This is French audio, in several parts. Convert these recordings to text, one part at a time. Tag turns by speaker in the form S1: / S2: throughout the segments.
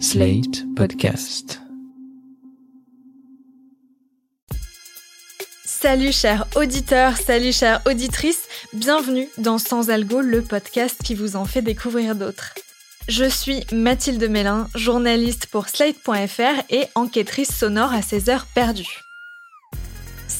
S1: Slate Podcast.
S2: Salut chers auditeurs, salut chères auditrices, bienvenue dans Sans Algo, le podcast qui vous en fait découvrir d'autres. Je suis Mathilde Mélin, journaliste pour Slate.fr et enquêtrice sonore à ses heures perdues.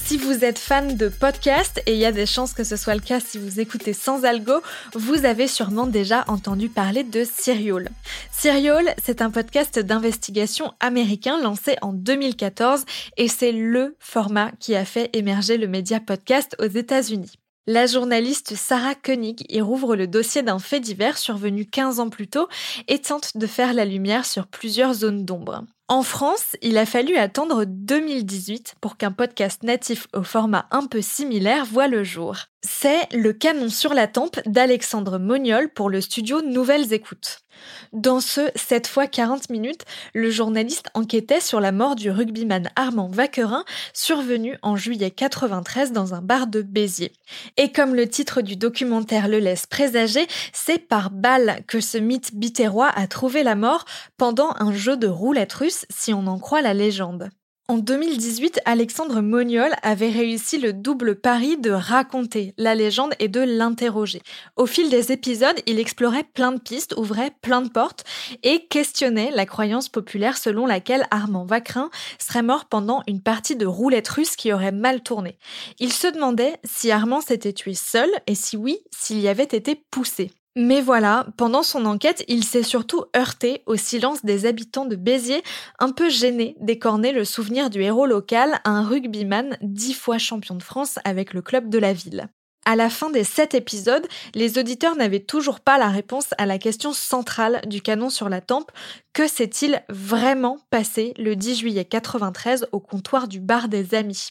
S2: Si vous êtes fan de podcast, et il y a des chances que ce soit le cas si vous écoutez sans algo, vous avez sûrement déjà entendu parler de Serial. Serial, c'est un podcast d'investigation américain lancé en 2014 et c'est le format qui a fait émerger le média podcast aux États-Unis. La journaliste Sarah Koenig y rouvre le dossier d'un fait divers survenu 15 ans plus tôt et tente de faire la lumière sur plusieurs zones d'ombre. En France, il a fallu attendre 2018 pour qu'un podcast natif au format un peu similaire voit le jour. C'est Le canon sur la tempe d'Alexandre Moniol pour le studio Nouvelles Écoutes. Dans ce 7 fois 40 minutes, le journaliste enquêtait sur la mort du rugbyman Armand Vaquerin, survenu en juillet 93 dans un bar de Béziers. Et comme le titre du documentaire le laisse présager, c'est par balle que ce mythe bitérois a trouvé la mort pendant un jeu de roulette russe, si on en croit la légende. En 2018, Alexandre Moniol avait réussi le double pari de raconter la légende et de l'interroger. Au fil des épisodes, il explorait plein de pistes, ouvrait plein de portes et questionnait la croyance populaire selon laquelle Armand Vacrin serait mort pendant une partie de roulette russe qui aurait mal tourné. Il se demandait si Armand s'était tué seul et si oui, s'il y avait été poussé. Mais voilà, pendant son enquête, il s'est surtout heurté au silence des habitants de Béziers, un peu gênés d'écorner le souvenir du héros local, un rugbyman dix fois champion de France avec le club de la ville. À la fin des sept épisodes, les auditeurs n'avaient toujours pas la réponse à la question centrale du canon sur la tempe. Que s'est-il vraiment passé le 10 juillet 93 au comptoir du bar des amis?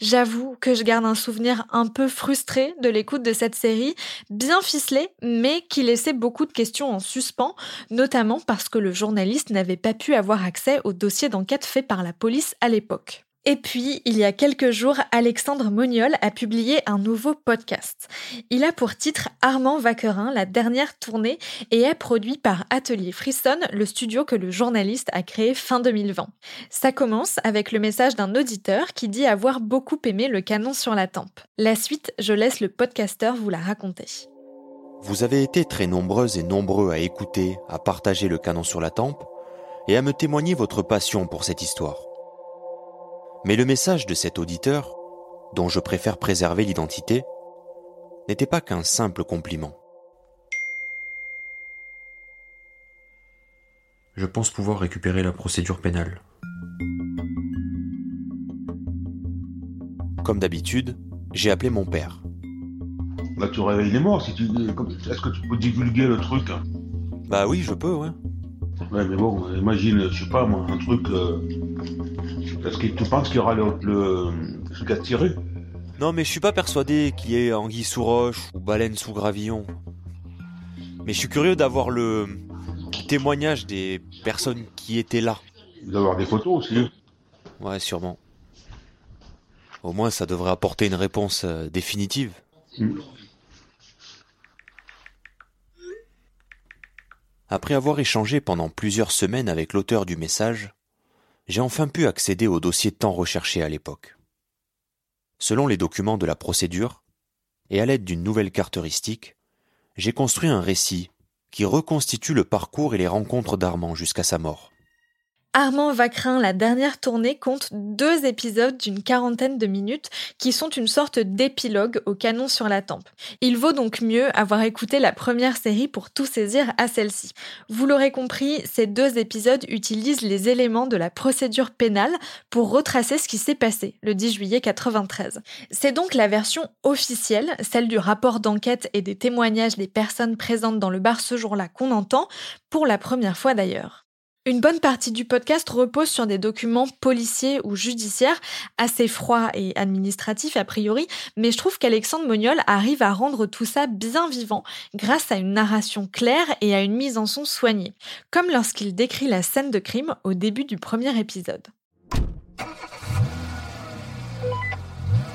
S2: J'avoue que je garde un souvenir un peu frustré de l'écoute de cette série, bien ficelée, mais qui laissait beaucoup de questions en suspens, notamment parce que le journaliste n'avait pas pu avoir accès au dossier d'enquête fait par la police à l'époque. Et puis, il y a quelques jours, Alexandre Moniol a publié un nouveau podcast. Il a pour titre Armand Vaquerin, la dernière tournée, et est produit par Atelier Frisson, le studio que le journaliste a créé fin 2020. Ça commence avec le message d'un auditeur qui dit avoir beaucoup aimé le canon sur la tempe. La suite, je laisse le podcasteur vous la raconter.
S3: Vous avez été très nombreuses et nombreux à écouter, à partager le canon sur la tempe, et à me témoigner votre passion pour cette histoire. Mais le message de cet auditeur, dont je préfère préserver l'identité, n'était pas qu'un simple compliment.
S4: Je pense pouvoir récupérer la procédure pénale.
S3: Comme d'habitude, j'ai appelé mon père.
S5: Bah tu réveilles les morts si tu. Est-ce que tu peux divulguer le truc?
S3: Bah oui, je peux, ouais.
S5: Ouais mais bon, imagine, je sais pas moi, un truc. euh, Est-ce que tu penses qu'il y aura le, le... ce tiré
S3: Non, mais je suis pas persuadé qu'il y ait anguille sous roche ou baleine sous gravillon. Mais je suis curieux d'avoir le témoignage des personnes qui étaient là.
S5: Il doit y avoir des photos aussi.
S3: Ouais, sûrement. Au moins, ça devrait apporter une réponse euh, définitive.
S5: Mm.
S3: Après avoir échangé pendant plusieurs semaines avec l'auteur du message, j'ai enfin pu accéder au dossier tant recherché à l'époque. Selon les documents de la procédure, et à l'aide d'une nouvelle carte heuristique, j'ai construit un récit qui reconstitue le parcours et les rencontres d'Armand jusqu'à sa mort.
S2: Armand Vacrin, la dernière tournée, compte deux épisodes d'une quarantaine de minutes qui sont une sorte d'épilogue au canon sur la tempe. Il vaut donc mieux avoir écouté la première série pour tout saisir à celle-ci. Vous l'aurez compris, ces deux épisodes utilisent les éléments de la procédure pénale pour retracer ce qui s'est passé le 10 juillet 93. C'est donc la version officielle, celle du rapport d'enquête et des témoignages des personnes présentes dans le bar ce jour-là qu'on entend, pour la première fois d'ailleurs. Une bonne partie du podcast repose sur des documents policiers ou judiciaires, assez froids et administratifs a priori, mais je trouve qu'Alexandre Moniol arrive à rendre tout ça bien vivant grâce à une narration claire et à une mise en son soignée, comme lorsqu'il décrit la scène de crime au début du premier épisode.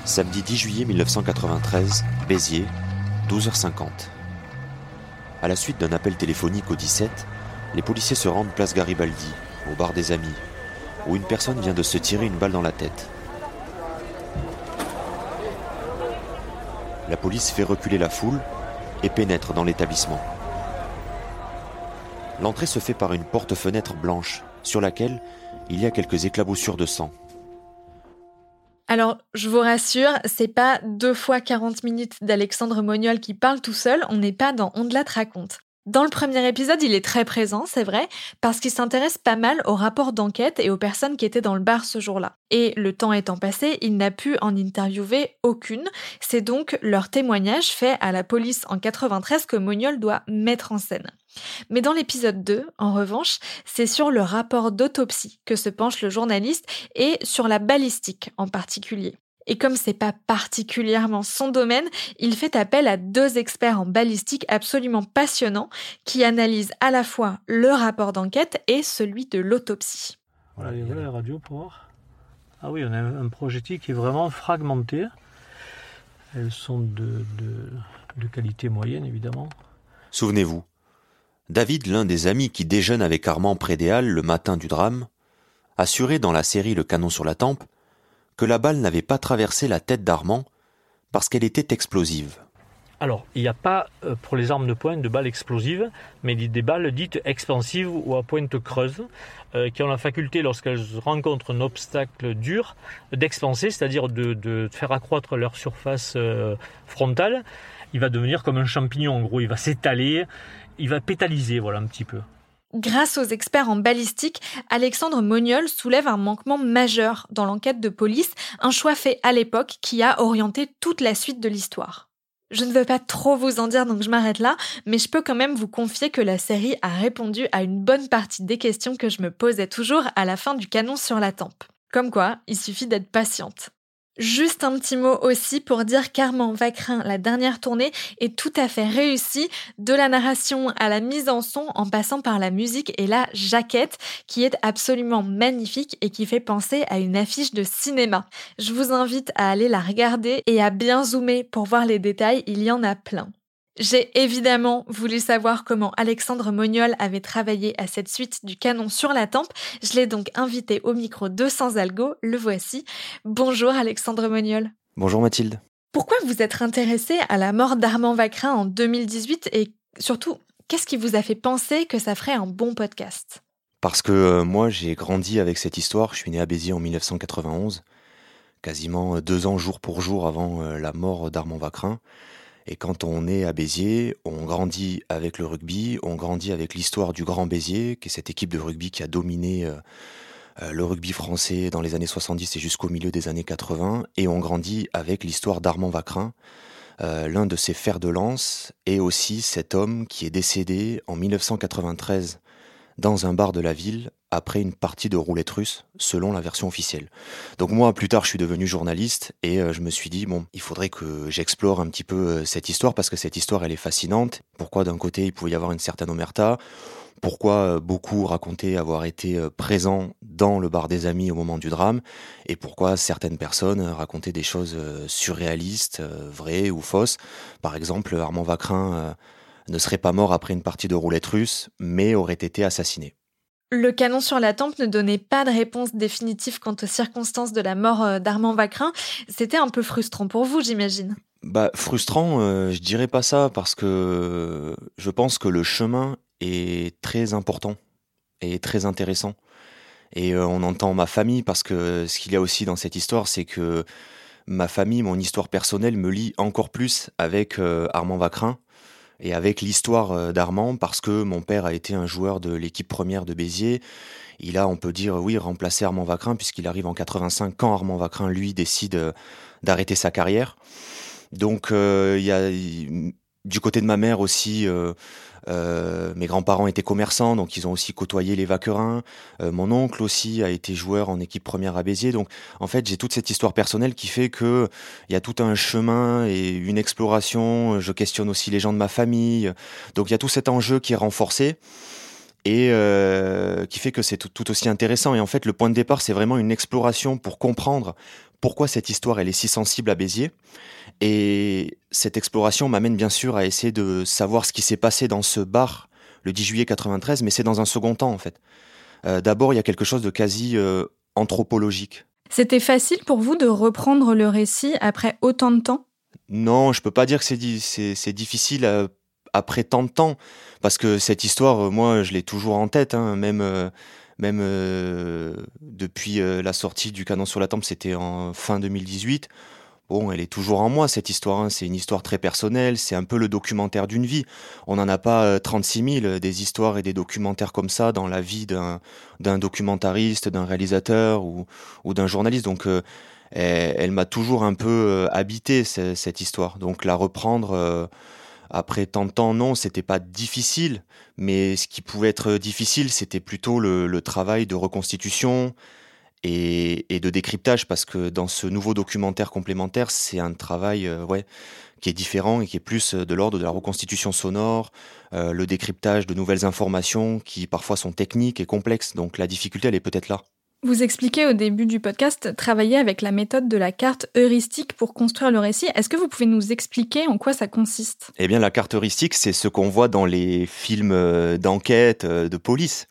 S3: Samedi 10 juillet 1993, Béziers, 12h50. À la suite d'un appel téléphonique au 17, Les policiers se rendent place Garibaldi, au bar des amis, où une personne vient de se tirer une balle dans la tête. La police fait reculer la foule et pénètre dans l'établissement. L'entrée se fait par une porte-fenêtre blanche, sur laquelle il y a quelques éclaboussures de sang.
S2: Alors, je vous rassure, c'est pas deux fois 40 minutes d'Alexandre Moniol qui parle tout seul, on n'est pas dans On de la raconte. Dans le premier épisode, il est très présent, c'est vrai, parce qu'il s'intéresse pas mal aux rapports d'enquête et aux personnes qui étaient dans le bar ce jour-là. Et le temps étant passé, il n'a pu en interviewer aucune. C'est donc leur témoignage fait à la police en 93 que Moniol doit mettre en scène. Mais dans l'épisode 2, en revanche, c'est sur le rapport d'autopsie que se penche le journaliste et sur la balistique en particulier. Et comme c'est pas particulièrement son domaine, il fait appel à deux experts en balistique absolument passionnants qui analysent à la fois le rapport d'enquête et celui de l'autopsie.
S6: Voilà, les radio pour voir. Ah oui, on a un projectile qui est vraiment fragmenté. Elles sont de, de qualité moyenne, évidemment.
S3: Souvenez-vous, David, l'un des amis qui déjeune avec Armand près des Halles le matin du drame, assurait dans la série Le canon sur la tempe que la balle n'avait pas traversé la tête d'Armand parce qu'elle était explosive.
S6: Alors, il n'y a pas euh, pour les armes de poing de balles explosives, mais des balles dites expansives ou à pointe creuse, euh, qui ont la faculté, lorsqu'elles rencontrent un obstacle dur, d'expanser, c'est-à-dire de, faire accroître leur surface euh, frontale. Il va devenir comme un champignon, en gros, il va s'étaler, il va pétaliser, voilà un petit peu.
S2: Grâce aux experts en balistique, Alexandre Moniol soulève un manquement majeur dans l'enquête de police, un choix fait à l'époque qui a orienté toute la suite de l'histoire. Je ne veux pas trop vous en dire donc je m'arrête là, mais je peux quand même vous confier que la série a répondu à une bonne partie des questions que je me posais toujours à la fin du canon sur la tempe. Comme quoi, il suffit d'être patiente. Juste un petit mot aussi pour dire qu'Armand Vacrin, la dernière tournée, est tout à fait réussie, de la narration à la mise en son en passant par la musique et la jaquette, qui est absolument magnifique et qui fait penser à une affiche de cinéma. Je vous invite à aller la regarder et à bien zoomer pour voir les détails, il y en a plein. J'ai évidemment voulu savoir comment Alexandre Moniol avait travaillé à cette suite du canon sur la tempe. Je l'ai donc invité au micro de Sans Algo. Le voici. Bonjour Alexandre Moniol.
S3: Bonjour Mathilde.
S2: Pourquoi vous êtes intéressé à la mort d'Armand Vacrin en 2018 et surtout, qu'est-ce qui vous a fait penser que ça ferait un bon podcast?
S3: Parce que euh, moi, j'ai grandi avec cette histoire. Je suis né à Béziers en 1991, quasiment deux ans jour pour jour avant euh, la mort d'Armand Vacrin. Et quand on est à Béziers, on grandit avec le rugby, on grandit avec l'histoire du Grand Béziers, qui est cette équipe de rugby qui a dominé euh, euh, le rugby français dans les années 70 et jusqu'au milieu des années 80. Et on grandit avec l'histoire d'Armand Vacrin, euh, l'un de ses fers de lance, et aussi cet homme qui est décédé en 1993 dans un bar de la ville après une partie de roulette russe, selon la version officielle. Donc moi, plus tard, je suis devenu journaliste et euh, je me suis dit, bon, il faudrait que j'explore un petit peu euh, cette histoire parce que cette histoire, elle est fascinante. Pourquoi d'un côté, il pouvait y avoir une certaine omerta? Pourquoi euh, beaucoup racontaient avoir été présents dans le bar des amis au moment du drame, et pourquoi certaines personnes racontaient des choses surréalistes, vraies ou fausses? Par exemple, Armand Vacrin ne serait pas mort après une partie de roulette russe, mais aurait été assassiné.
S2: Le canon sur la tempe ne donnait pas de réponse définitive quant aux circonstances de la mort euh, d'Armand Vacrin. C'était un peu frustrant pour vous, j'imagine.
S3: Bah, frustrant, euh, je dirais pas ça parce que je pense que le chemin est très important et très intéressant. Et euh, on entend ma famille parce que ce qu'il y a aussi dans cette histoire, c'est que ma famille, mon histoire personnelle me lie encore plus avec Armand Vacrin et avec l'histoire euh, d'Armand, parce que mon père a été un joueur de l'équipe première de Béziers. Il a, on peut dire, oui, remplacé Armand Vacrin, puisqu'il arrive en 85 quand Armand Vacrin, lui, décide euh, d'arrêter sa carrière. Donc, euh, il y a du côté de ma mère aussi, euh, mes grands-parents étaient commerçants, donc ils ont aussi côtoyé les vaquerins. Euh, mon oncle aussi a été joueur en équipe première à Béziers. Donc en fait, j'ai toute cette histoire personnelle qui fait que il y a tout un chemin et une exploration. Je questionne aussi les gens de ma famille. Donc il y a tout cet enjeu qui est renforcé et qui fait que c'est tout, aussi intéressant. Et en fait, le point de départ, c'est vraiment une exploration pour comprendre pourquoi cette histoire elle est si sensible à Béziers. Et cette exploration m'amène bien sûr à essayer de savoir ce qui s'est passé dans ce bar le 10 juillet 93, mais c'est dans un second temps en fait. D'abord, il y a quelque chose de quasi anthropologique.
S7: C'était facile pour vous de reprendre le récit après autant de temps?
S3: Non, je peux pas dire que c'est difficile après tant de temps, parce que cette histoire, moi, je l'ai toujours en tête, hein, même même depuis la sortie du Canon sur la Tempe, c'était en fin 2018. Bon, elle est toujours en moi, cette histoire. Hein. C'est une histoire très personnelle, c'est un peu le documentaire d'une vie. On n'en a pas 36 euh, 000 des histoires et des documentaires comme ça dans la vie d'un, documentariste, d'un réalisateur ou, d'un journaliste. Donc, euh, elle, m'a toujours un peu euh, habité, cette histoire. Donc, la reprendre après tant de temps, non, c'était pas difficile. Mais ce qui pouvait être difficile, c'était plutôt le travail de reconstitution, et, de décryptage parce que dans ce nouveau documentaire complémentaire, c'est un travail euh, ouais, qui est différent et qui est plus euh, de l'ordre de la reconstitution sonore, euh, le décryptage de nouvelles informations qui parfois sont techniques et complexes. Donc la difficulté, elle est peut-être là.
S7: Vous expliquez au début du podcast travailler avec la méthode de la carte heuristique pour construire le récit. Est-ce que vous pouvez nous expliquer en quoi ça consiste?
S3: Eh bien, la carte heuristique, c'est ce qu'on voit dans les films d'enquête, de police.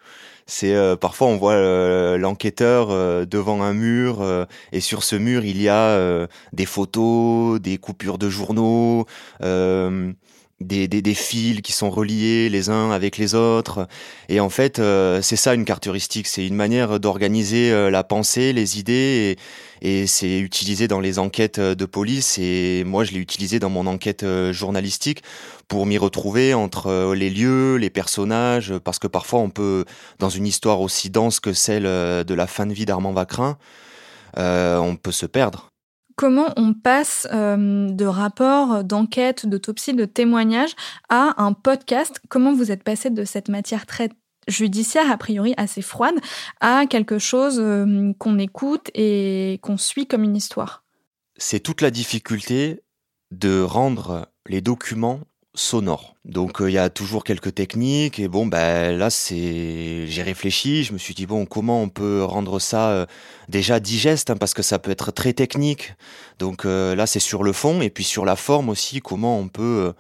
S3: C'est euh, parfois on voit euh, l'enquêteur euh, devant un mur et sur ce mur il y a des photos, des coupures de journaux, des, des, des, fils qui sont reliés les uns avec les autres. Et en fait, c'est ça une carte heuristique. C'est une manière d'organiser la pensée, les idées, et, c'est utilisé dans les enquêtes de police. Et moi, je l'ai utilisé dans mon enquête journalistique pour m'y retrouver entre euh, les lieux, les personnages, parce que parfois on peut, dans une histoire aussi dense que celle euh, de la fin de vie d'Armand Vacrin, euh, on peut se perdre.
S7: Comment on passe de rapports, d'enquêtes, d'autopsies, de témoignages à un podcast. Comment vous êtes passé de cette matière très judiciaire, a priori assez froide, à quelque chose qu'on écoute et qu'on suit comme une histoire?
S3: C'est toute la difficulté de rendre les documents sonore. Donc euh, il y a toujours quelques techniques et bon ben là c'est j'ai réfléchi, je me suis dit bon comment on peut rendre ça euh, déjà digeste hein, parce que ça peut être très technique. Donc euh, là c'est sur le fond et puis sur la forme aussi comment on peut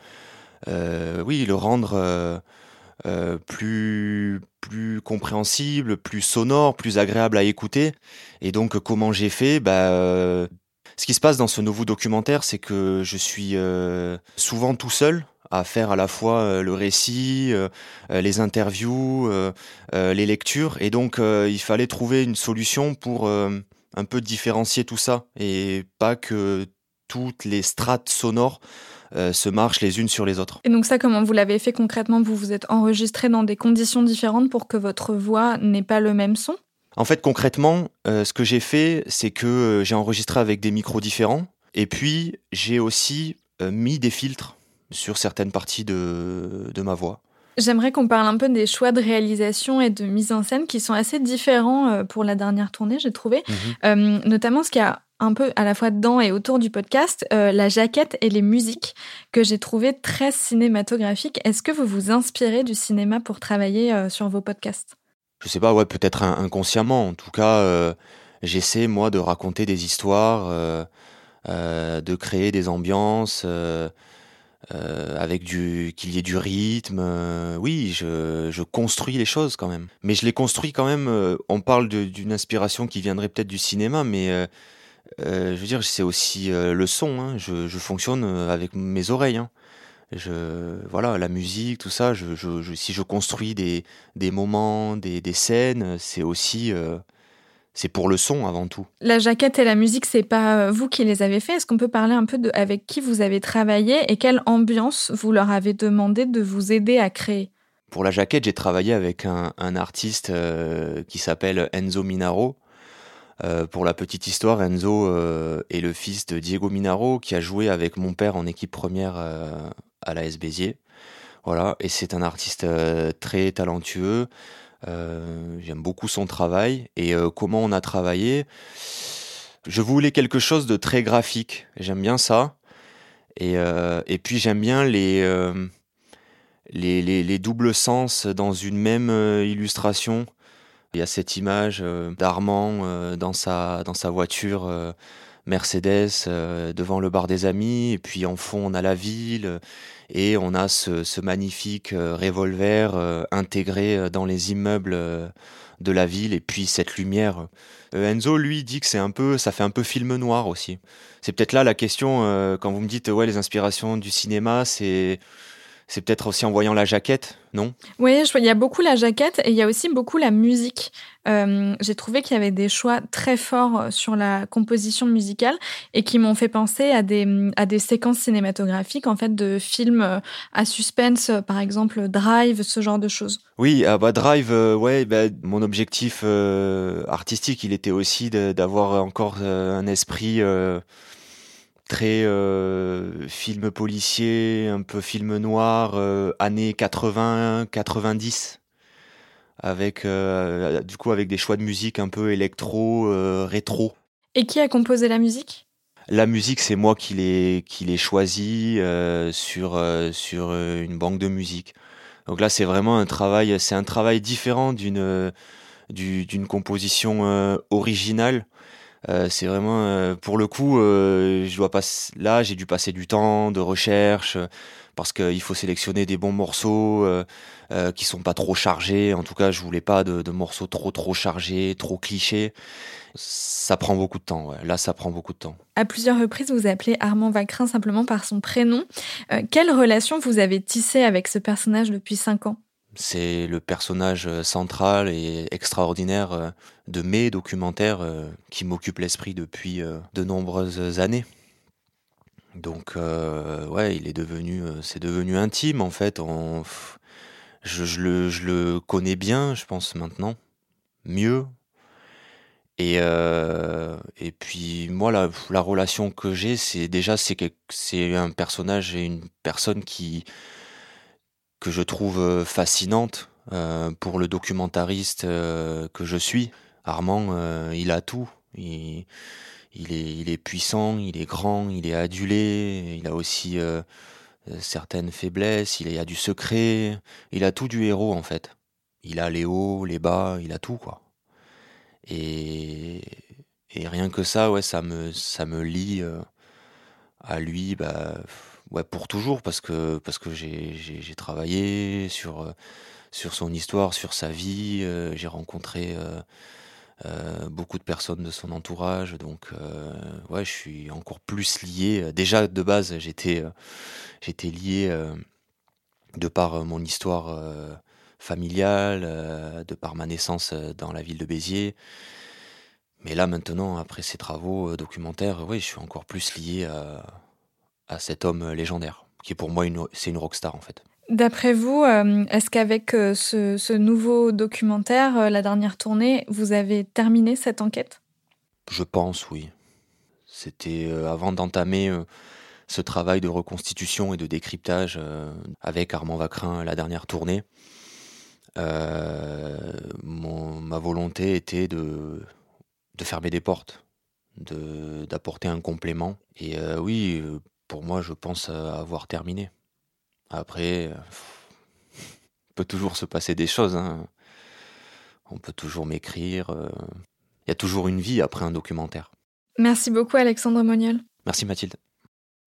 S3: oui le rendre plus plus compréhensible, plus sonore, plus agréable à écouter. Et donc comment j'ai fait bah, ce qui se passe dans ce nouveau documentaire, c'est que je suis souvent tout seul à faire à la fois euh, le récit, euh, euh, les interviews, les lectures. Et donc, il fallait trouver une solution pour un peu différencier tout ça et pas que toutes les strates sonores se marchent les unes sur les autres.
S7: Et donc ça, comment vous l'avez fait concrètement? Vous vous êtes enregistré dans des conditions différentes pour que votre voix n'ait pas le même son?
S3: En fait, concrètement, ce que j'ai fait, c'est que j'ai enregistré avec des micros différents. Et puis, j'ai aussi mis des filtres sur certaines parties de, de ma voix.
S7: J'aimerais qu'on parle un peu des choix de réalisation et de mise en scène qui sont assez différents euh, pour la dernière tournée, j'ai trouvé. Mhm. Euh, notamment ce qu'il y a un peu à la fois dedans et autour du podcast, euh, la jaquette et les musiques que j'ai trouvé très cinématographiques. Est-ce que vous vous inspirez du cinéma pour travailler sur vos podcasts?
S3: Je sais pas, ouais, peut-être inconsciemment. En tout cas, j'essaie moi de raconter des histoires, de créer des ambiances. Euh, avec du qu'il y ait du rythme. Euh, oui, je, je, construis les choses quand même. Mais je les construis quand même. Euh, on parle d'une inspiration qui viendrait peut-être du cinéma, mais je veux dire, c'est aussi le son. Hein. Je, je, fonctionne avec mes oreilles. Hein. Je, voilà, la musique, tout ça. Je, si je construis des, des moments, des, des scènes, c'est aussi c'est pour le son avant tout.
S7: La jaquette et la musique, c'est pas euh, vous qui les avez fait. Est-ce qu'on peut parler un peu de avec qui vous avez travaillé et quelle ambiance vous leur avez demandé de vous aider à créer?
S3: Pour la jaquette, j'ai travaillé avec un, artiste euh, qui s'appelle Enzo Minaro. Euh, pour la petite histoire, Enzo est le fils de Diego Minaro qui a joué avec mon père en équipe première à la S Béziers. Voilà, et c'est un artiste très talentueux. Euh, j'aime beaucoup son travail et euh, comment on a travaillé? Je voulais quelque chose de très graphique. J'aime bien ça. Et, euh, puis j'aime bien les, les, les, les, doubles sens dans une même illustration. Il y a cette image d'Armand dans, sa, dans sa voiture Mercedes devant le bar des amis, et puis en fond on a la ville, et on a ce, magnifique revolver intégré dans les immeubles de la ville, et puis cette lumière. Enzo, lui, dit que c'est un peu, ça fait un peu film noir aussi. C'est peut-être là la question quand vous me dites ouais les inspirations du cinéma, c'est c'est peut-être aussi en voyant la jaquette, non?
S2: Oui, il y a beaucoup la jaquette et il y a aussi beaucoup la musique. Euh, j'ai trouvé qu'il y avait des choix très forts euh, sur la composition musicale et qui m'ont fait penser à des, à des séquences cinématographiques, en fait, de films euh, à suspense, par exemple Drive, ce genre de choses.
S3: Oui, ah bah Drive, ouais, bah, mon objectif artistique, il était aussi d'avoir encore un esprit très euh, film policier, un peu film noir, euh, années 80, 90, avec euh, du coup avec des choix de musique un peu électro, rétro.
S2: Et qui a composé la musique?
S3: La musique, c'est moi qui l'ai qui l'ai choisi sur sur une banque de musique. Donc là, c'est vraiment un travail, c'est un travail différent d'une d'une composition originale euh, c'est vraiment euh, pour le coup, euh, je dois pas là, j'ai dû passer du temps de recherche parce qu'il faut sélectionner des bons morceaux qui sont pas trop chargés. En tout cas, je voulais pas de, morceaux trop trop chargés, trop clichés. Ça prend beaucoup de temps. Là, ça prend beaucoup de temps.
S2: À plusieurs reprises, vous appelez Armand Vacrin simplement par son prénom. quelle relation vous avez tissée avec ce personnage depuis cinq ans?
S3: C'est le personnage euh, central et extraordinaire euh, de mes documentaires euh, qui m'occupe l'esprit depuis de nombreuses années. Donc ouais, il est devenu, c'est devenu intime en fait. je, le, connais bien, je pense maintenant, mieux. Et, et puis moi, la, la relation que j'ai, c'est déjà c'est c'est un personnage et une personne qui que je trouve euh, fascinante euh, pour le documentariste euh, que je suis. Armand, il a tout. Il, est, puissant, il est grand, il est adulé, il a aussi certaines faiblesses, il a du secret, il a tout du héros en fait. Il a les hauts, les bas, il a tout quoi. Et, et rien que ça, ouais, ça me, ça me lie à lui, bah, ouais, pour toujours, parce que, parce que j'ai travaillé sur, euh, sur son histoire, sur sa vie, euh, j'ai rencontré euh, beaucoup de personnes de son entourage, donc ouais, je suis encore plus lié. Déjà de base, j'étais j'étais lié de par mon histoire familiale, de par ma naissance dans la ville de Béziers. Mais là maintenant, après ces travaux documentaires, oui, je suis encore plus lié à, à cet homme euh, légendaire, qui pour moi, une, c'est une rockstar en fait.
S2: D'après vous, euh, est-ce qu'avec euh, ce, nouveau documentaire, la dernière tournée, vous avez terminé cette enquête?
S3: Je pense, oui. C'était avant d'entamer ce travail de reconstitution et de décryptage avec Armand Vacrin, la dernière tournée. ma volonté était de, de fermer des portes, de, d'apporter un complément. Et oui, pour moi, je pense avoir terminé. Après, il peut toujours se passer des choses. Hein. On peut toujours m'écrire. Euh. Il y a toujours une vie après un documentaire.
S2: Merci beaucoup, Alexandre Moniol.
S3: Merci, Mathilde.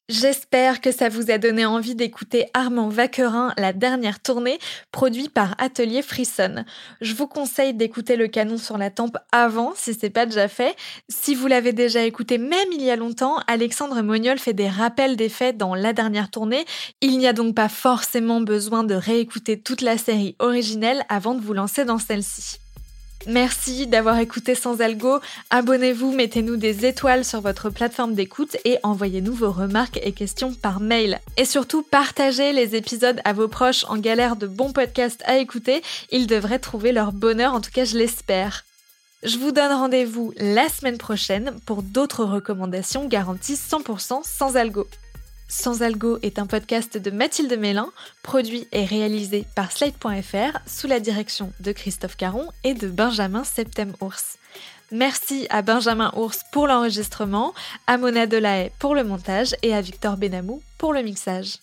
S2: J'espère que ça vous a donné envie d'écouter Armand Vaquerin, la dernière tournée, produit par Atelier Frisson. Je vous conseille d'écouter le canon sur la tempe avant, si c'est pas déjà fait. Si vous l'avez déjà écouté, même il y a longtemps, Alexandre Moniol fait des rappels des faits dans la dernière tournée. Il n'y a donc pas forcément besoin de réécouter toute la série originelle avant de vous lancer dans celle-ci. Merci d'avoir écouté Sans Algo. Abonnez-vous, mettez-nous des étoiles sur votre plateforme d'écoute et envoyez-nous vos remarques et questions par mail. Et surtout, partagez les épisodes à vos proches en galère de bons podcasts à écouter. Ils devraient trouver leur bonheur, en tout cas je l'espère. Je vous donne rendez-vous la semaine prochaine pour d'autres recommandations garanties 100% sans algo. Sans Algo est un podcast de Mathilde Mélin, produit et réalisé par Slate.fr sous la direction de Christophe Caron et de Benjamin Septem-Ours. Merci à Benjamin Ours pour l'enregistrement, à Mona Delahaye pour le montage et à Victor Benamou pour le mixage.